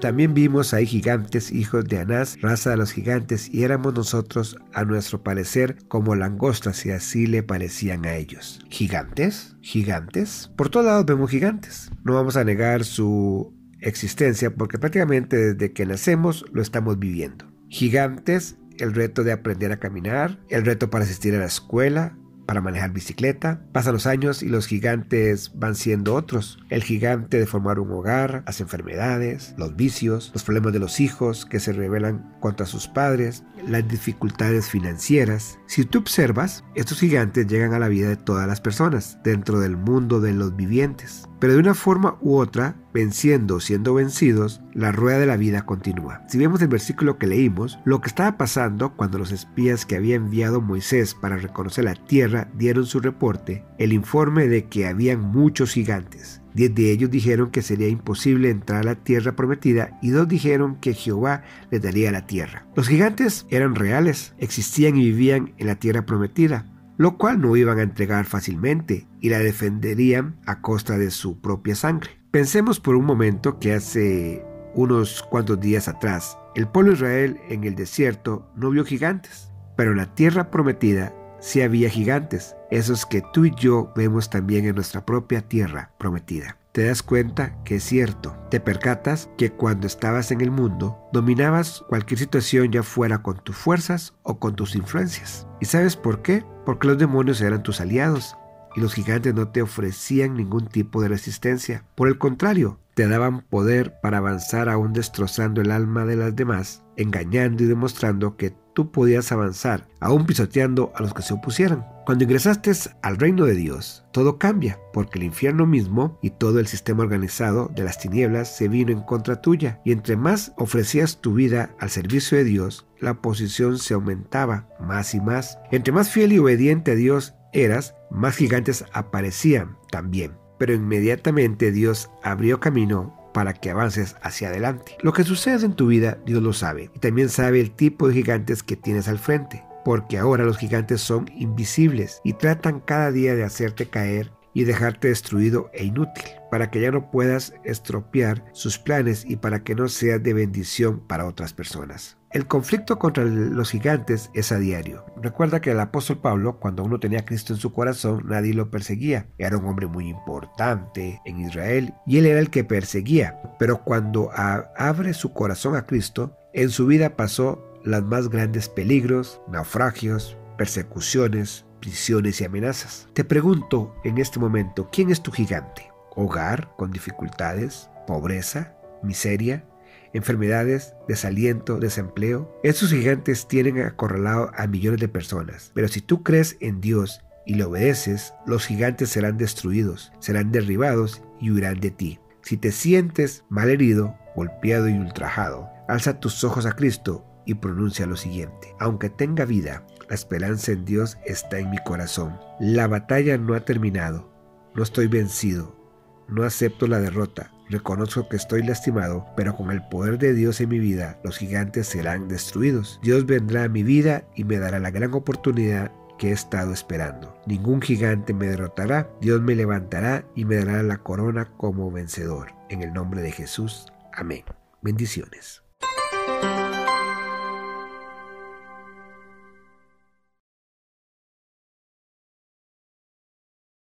También vimos ahí gigantes, hijos de Anás, raza de los gigantes, y éramos nosotros, a nuestro parecer, como langostas, y así le parecían a ellos. ¿Gigantes? ¿Gigantes? Por todos lados vemos gigantes. No vamos a negar su existencia porque prácticamente desde que nacemos lo estamos viviendo. Gigantes, el reto de aprender a caminar, el reto para asistir a la escuela, para manejar bicicleta. Pasan los años y los gigantes van siendo otros. El gigante de formar un hogar, las enfermedades, los vicios, los problemas de los hijos que se rebelan contra sus padres, las dificultades financieras. Si tú observas, estos gigantes llegan a la vida de todas las personas dentro del mundo de los vivientes. Pero de una forma u otra, venciendo siendo vencidos, la rueda de la vida continúa. Si vemos el versículo que leímos, lo que estaba pasando cuando los espías que había enviado Moisés para reconocer la tierra dieron su reporte, el informe de que habían muchos gigantes. Diez de ellos dijeron que sería imposible entrar a la tierra prometida y dos dijeron que Jehová les daría la tierra. Los gigantes eran reales, existían y vivían en la tierra prometida, lo cual no iban a entregar fácilmente y la defenderían a costa de su propia sangre. Pensemos por un momento que hace unos cuantos días atrás, el pueblo Israel en el desierto no vio gigantes, pero en la tierra prometida sí había gigantes, esos que tú y yo vemos también en nuestra propia tierra prometida. Te das cuenta que es cierto, te percatas que cuando estabas en el mundo dominabas cualquier situación ya fuera con tus fuerzas o con tus influencias. ¿Y sabes por qué? Porque los demonios eran tus aliados y los gigantes no te ofrecían ningún tipo de resistencia. Por el contrario, te daban poder para avanzar aún destrozando el alma de las demás, engañando y demostrando que tú podías avanzar, aún pisoteando a los que se opusieran. Cuando ingresaste al reino de Dios, todo cambia, porque el infierno mismo y todo el sistema organizado de las tinieblas se vino en contra tuya, y entre más ofrecías tu vida al servicio de Dios, la posición se aumentaba más y más. Entre más fiel y obediente a Dios eras, más gigantes aparecían también. Pero inmediatamente Dios abrió camino para que avances hacia adelante. Lo que sucede en tu vida, Dios lo sabe. Y también sabe el tipo de gigantes que tienes al frente. Porque ahora los gigantes son invisibles y tratan cada día de hacerte caer y dejarte destruido e inútil, para que ya no puedas estropear sus planes y para que no seas de bendición para otras personas. El conflicto contra los gigantes es a diario. Recuerda que el apóstol Pablo, cuando uno tenía a Cristo en su corazón, nadie lo perseguía. Era un hombre muy importante en Israel y él era el que perseguía. Pero cuando abre su corazón a Cristo, en su vida pasó los más grandes peligros, naufragios, persecuciones, prisiones y amenazas. Te pregunto en este momento, ¿quién es tu gigante? ¿Hogar con dificultades? ¿Pobreza? ¿Miseria? enfermedades, desaliento, desempleo. Estos gigantes tienen acorralado a millones de personas. Pero si tú crees en Dios y le obedeces, los gigantes serán destruidos, serán derribados y huirán de ti. Si te sientes mal herido, golpeado y ultrajado, alza tus ojos a Cristo y pronuncia lo siguiente. Aunque tenga vida, la esperanza en Dios está en mi corazón. La batalla no ha terminado. No estoy vencido. No acepto la derrota. Reconozco que estoy lastimado, pero con el poder de Dios en mi vida, los gigantes serán destruidos. Dios vendrá a mi vida y me dará la gran oportunidad que he estado esperando. Ningún gigante me derrotará, Dios me levantará y me dará la corona como vencedor. En el nombre de Jesús. Amén. Bendiciones.